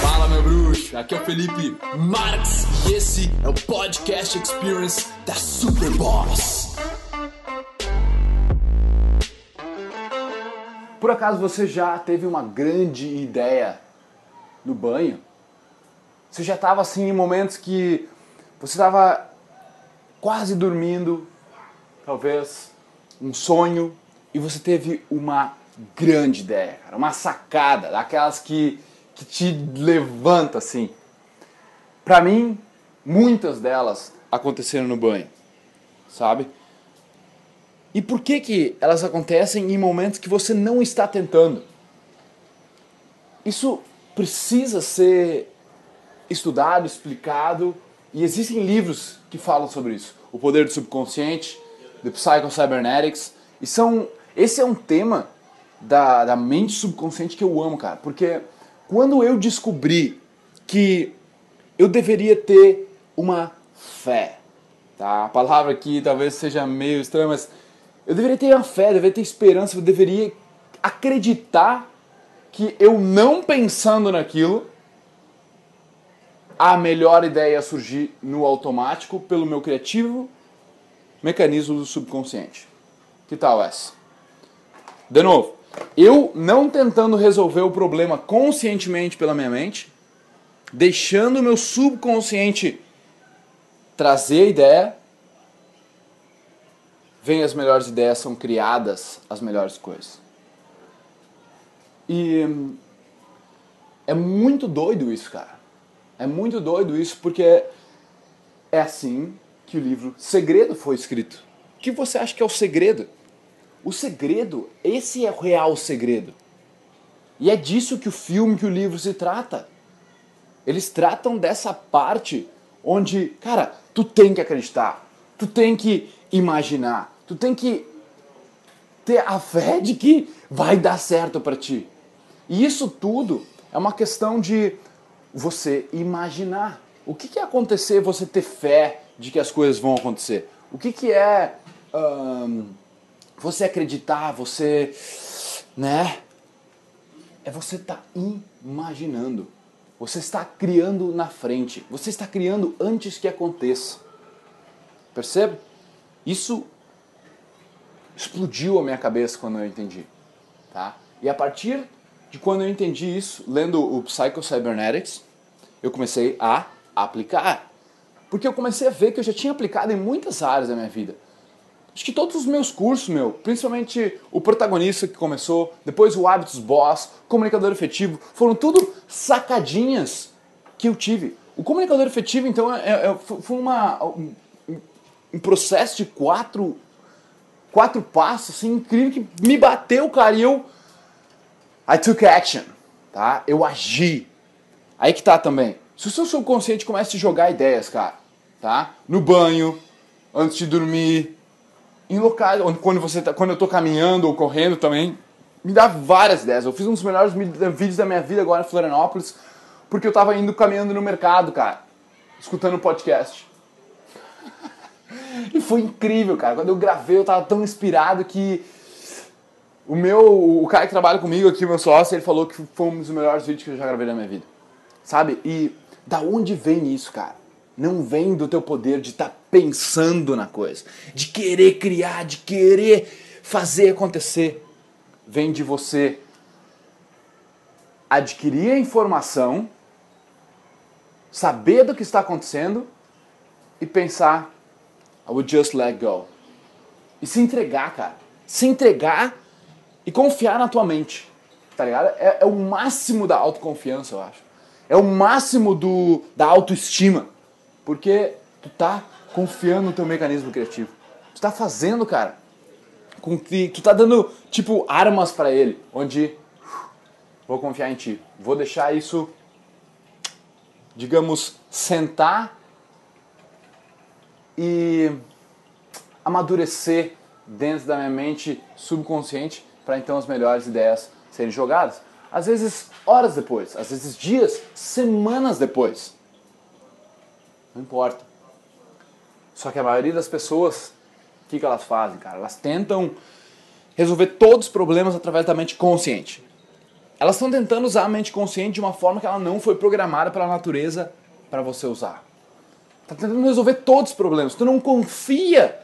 Fala, meu bruxo! Aqui é o Felipe Marx e esse é o Podcast Experience da Superboss. Por acaso você já teve uma grande ideia no banho? Você já estava assim em momentos que você estava quase dormindo, talvez um sonho, e você teve uma grande ideia, cara, uma sacada, daquelas que, que te levanta assim. Para mim, muitas delas aconteceram no banho, sabe? E por que que elas acontecem em momentos que você não está tentando? Isso precisa ser estudado, explicado, e existem livros que falam sobre isso. O poder do subconsciente, The Psycho Cybernetics, e são esse é um tema da, da mente subconsciente que eu amo, cara, porque quando eu descobri que eu deveria ter uma fé, tá? A palavra aqui talvez seja meio estranha, mas eu deveria ter uma fé, eu deveria ter esperança, eu deveria acreditar que eu não pensando naquilo, a melhor ideia ia surgir no automático pelo meu criativo mecanismo do subconsciente. Que tal essa? De novo, eu não tentando resolver o problema conscientemente pela minha mente, deixando o meu subconsciente trazer a ideia, vem as melhores ideias, são criadas as melhores coisas. E é muito doido isso, cara. É muito doido isso porque é assim que o livro Segredo foi escrito. O que você acha que é o segredo? O segredo, esse é o real segredo. E é disso que o filme, que o livro se trata. Eles tratam dessa parte onde, cara, tu tem que acreditar, tu tem que imaginar, tu tem que ter a fé de que vai dar certo para ti. E isso tudo é uma questão de você imaginar. O que, que é acontecer você ter fé de que as coisas vão acontecer? O que, que é você acreditar, você, né? É você estar tá imaginando. Você está criando na frente. Você está criando antes que aconteça. Percebe? Isso explodiu a minha cabeça quando eu entendi, tá? E a partir de quando eu entendi isso, lendo o Psycho Cybernetics, eu comecei a aplicar. Porque eu comecei a ver que eu já tinha aplicado em muitas áreas da minha vida. Acho que todos os meus cursos, meu, principalmente o protagonista que começou, depois o Hábitos Boss, comunicador efetivo, foram tudo sacadinhas que eu tive. O comunicador efetivo, então, é, é, foi uma, um, um, processo de quatro, quatro passos assim, incrível que me bateu, cara, e eu. I took action, tá? Eu agi. Aí que tá também. Se o seu subconsciente começa a te jogar ideias, cara, tá? No banho, antes de dormir, em locais, quando, você tá, quando eu tô caminhando ou correndo também, me dá várias ideias. Eu fiz um dos melhores vídeos da minha vida agora em Florianópolis, porque eu tava indo caminhando no mercado, cara, escutando podcast. e foi incrível, cara. Quando eu gravei, eu tava tão inspirado que o meu, o cara que trabalha comigo aqui, meu sócio, ele falou que foi um dos melhores vídeos que eu já gravei na minha vida. Sabe? E da onde vem isso, cara? não vem do teu poder de estar tá pensando na coisa, de querer criar, de querer fazer acontecer. Vem de você adquirir a informação, saber do que está acontecendo e pensar, I would just let go. E se entregar, cara. Se entregar e confiar na tua mente. Tá ligado? É, é o máximo da autoconfiança, eu acho. É o máximo do, da autoestima. Porque tu tá confiando no teu mecanismo criativo. Tu tá fazendo, cara, com que tu tá dando tipo armas para ele, onde vou confiar em ti. Vou deixar isso digamos sentar e amadurecer dentro da minha mente subconsciente para então as melhores ideias serem jogadas. Às vezes horas depois, às vezes dias, semanas depois. Não importa. Só que a maioria das pessoas, o que, que elas fazem, cara? Elas tentam resolver todos os problemas através da mente consciente. elas estão tentando usar a mente consciente de uma forma que ela não foi programada pela natureza para você usar. Tá tentando resolver todos os problemas. Tu não confia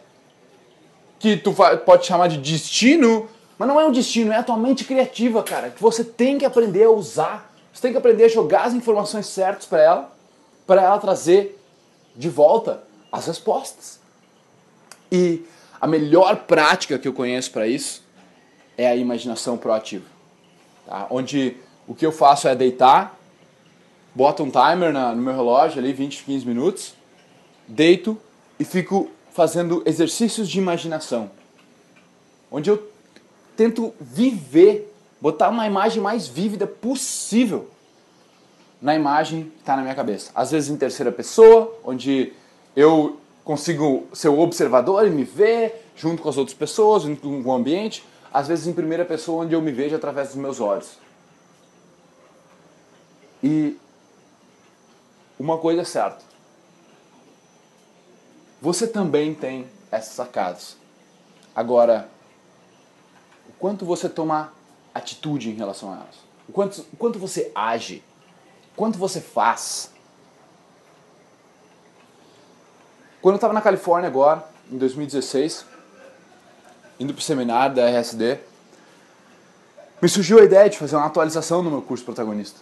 que tu pode chamar de destino, mas não é um destino, é a tua mente criativa, cara, que você tem que aprender a usar. Você tem que aprender a jogar as informações certas para ela, para ela trazer de volta as respostas. E a melhor prática que eu conheço para isso é a imaginação proativa. Tá? Onde o que eu faço é deitar, boto um timer na, no meu relógio ali, 20, 15 minutos, deito e fico fazendo exercícios de imaginação. Onde eu tento viver, botar uma imagem mais vívida possível na imagem que está na minha cabeça. Às vezes em terceira pessoa, onde eu consigo ser o observador e me ver junto com as outras pessoas, junto com o ambiente. Às vezes em primeira pessoa, onde eu me vejo através dos meus olhos. E uma coisa é certa. Você também tem essas sacadas. Agora, o quanto você toma atitude em relação a elas? O quanto, o quanto você age? O quanto você faz? Quando eu estava na Califórnia agora, em 2016, indo para o seminário da RSD, me surgiu a ideia de fazer uma atualização no meu curso protagonista.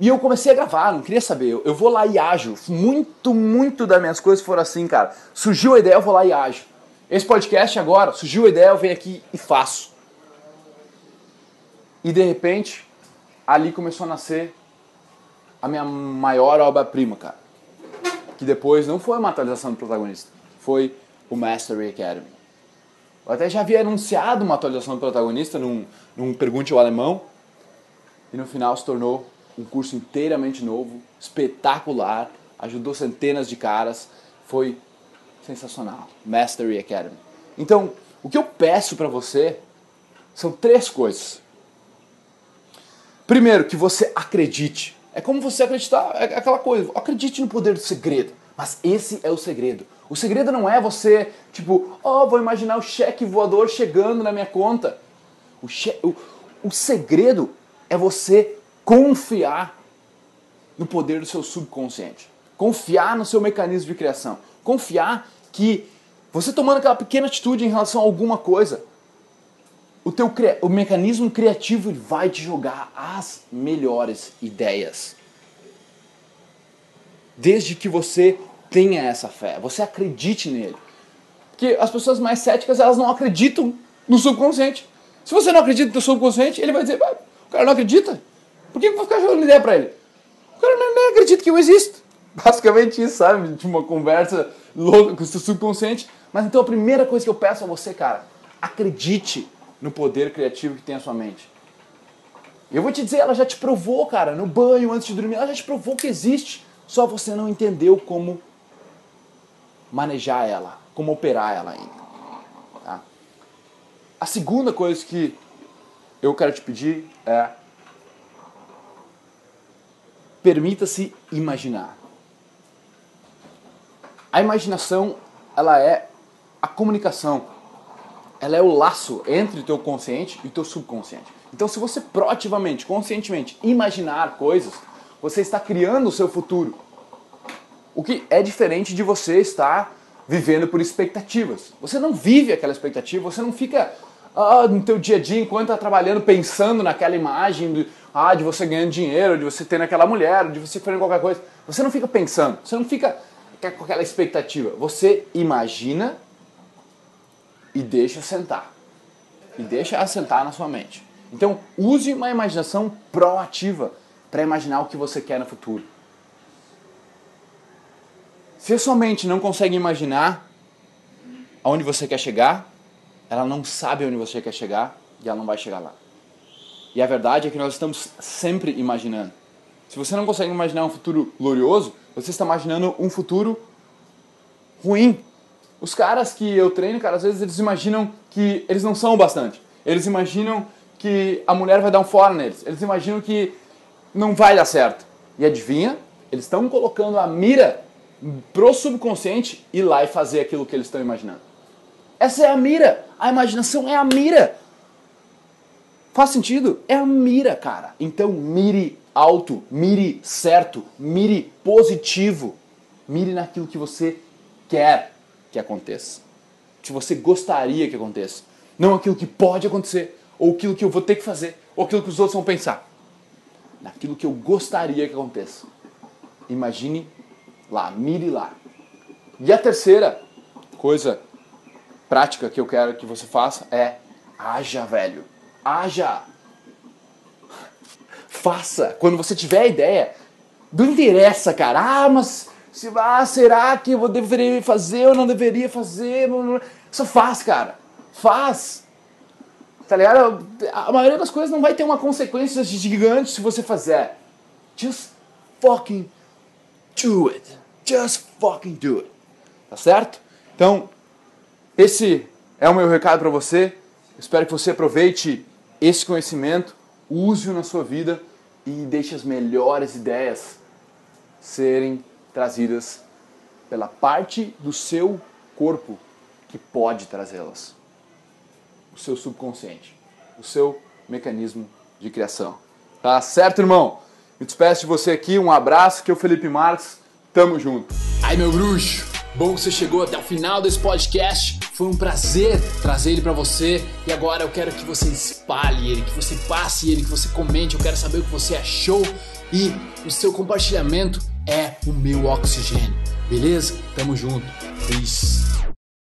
E eu comecei a gravar, não queria saber. Eu, vou lá e ajo. Muito, muito das minhas coisas foram assim, cara. Surgiu a ideia, eu vou lá e ajo. Esse podcast agora, surgiu a ideia, eu venho aqui e faço. E de repente, ali começou a nascer a minha maior obra-prima, cara que depois não foi uma atualização do protagonista, foi o Mastery Academy. Eu até já havia anunciado uma atualização do protagonista num, num Pergunte ao Alemão, e no final se tornou um curso inteiramente novo, espetacular, ajudou centenas de caras, foi sensacional. Mastery Academy. Então, o que eu peço para você são três coisas. Primeiro, que você acredite é como você acreditar, é aquela coisa, acredite no poder do segredo. Mas esse é o segredo. O segredo não é você, tipo, oh, vou imaginar o cheque voador chegando na minha conta. O, che o, o segredo é você confiar no poder do seu subconsciente. Confiar no seu mecanismo de criação. Confiar que você tomando aquela pequena atitude em relação a alguma coisa, o teu o mecanismo criativo vai te jogar as melhores ideias. Desde que você tenha essa fé, você acredite nele. Porque as pessoas mais céticas, elas não acreditam no subconsciente. Se você não acredita no teu subconsciente, ele vai dizer, o cara não acredita. Por que eu vou ficar jogando ideia pra ele? O cara nem acredita que eu existo. Basicamente isso, sabe? De uma conversa louca com o seu subconsciente. Mas então a primeira coisa que eu peço a você, cara, acredite no poder criativo que tem a sua mente. Eu vou te dizer, ela já te provou, cara, no banho, antes de dormir, ela já te provou que existe. Só você não entendeu como manejar ela, como operar ela ainda. Tá? A segunda coisa que eu quero te pedir é permita-se imaginar. A imaginação, ela é a comunicação ela é o laço entre o teu consciente e o teu subconsciente. Então, se você proativamente, conscientemente imaginar coisas, você está criando o seu futuro. O que é diferente de você estar vivendo por expectativas. Você não vive aquela expectativa, você não fica ah, no teu dia a dia enquanto está trabalhando pensando naquela imagem de, ah, de você ganhando dinheiro, de você tendo aquela mulher, de você fazendo qualquer coisa. Você não fica pensando, você não fica com aquela expectativa. Você imagina e deixa sentar. E deixa assentar na sua mente. Então, use uma imaginação proativa para imaginar o que você quer no futuro. Se a sua mente não consegue imaginar aonde você quer chegar, ela não sabe onde você quer chegar e ela não vai chegar lá. E a verdade é que nós estamos sempre imaginando. Se você não consegue imaginar um futuro glorioso, você está imaginando um futuro ruim, os caras que eu treino, cara, às vezes eles imaginam que eles não são o bastante. Eles imaginam que a mulher vai dar um fora neles. Eles imaginam que não vai dar certo. E adivinha? Eles estão colocando a mira pro subconsciente ir lá e fazer aquilo que eles estão imaginando. Essa é a mira. A imaginação é a mira. Faz sentido? É a mira, cara. Então mire alto, mire certo, mire positivo. Mire naquilo que você quer que aconteça. Que você gostaria que aconteça. Não aquilo que pode acontecer, ou aquilo que eu vou ter que fazer, ou aquilo que os outros vão pensar. Naquilo que eu gostaria que aconteça. Imagine lá, mire lá. E a terceira coisa prática que eu quero que você faça é haja, velho. Haja. Faça. Quando você tiver a ideia, não interessa, cara. Ah, mas se, ah, será que eu deveria fazer ou não deveria fazer? Só faz, cara. Faz. Tá ligado? A maioria das coisas não vai ter uma consequência gigante se você fizer. Just fucking do it. Just fucking do it. Tá certo? Então, esse é o meu recado para você. Espero que você aproveite esse conhecimento, use-o na sua vida e deixe as melhores ideias serem trazidas pela parte do seu corpo que pode trazê-las. O seu subconsciente, o seu mecanismo de criação. Tá certo, irmão? Me despeço de você aqui, um abraço, que é o Felipe Marques, tamo junto. Ai, meu bruxo, bom que você chegou até o final desse podcast. Foi um prazer trazer ele para você e agora eu quero que você espalhe ele, que você passe ele, que você comente. Eu quero saber o que você achou e o seu compartilhamento é o meu oxigênio. Beleza? Tamo junto. Peace.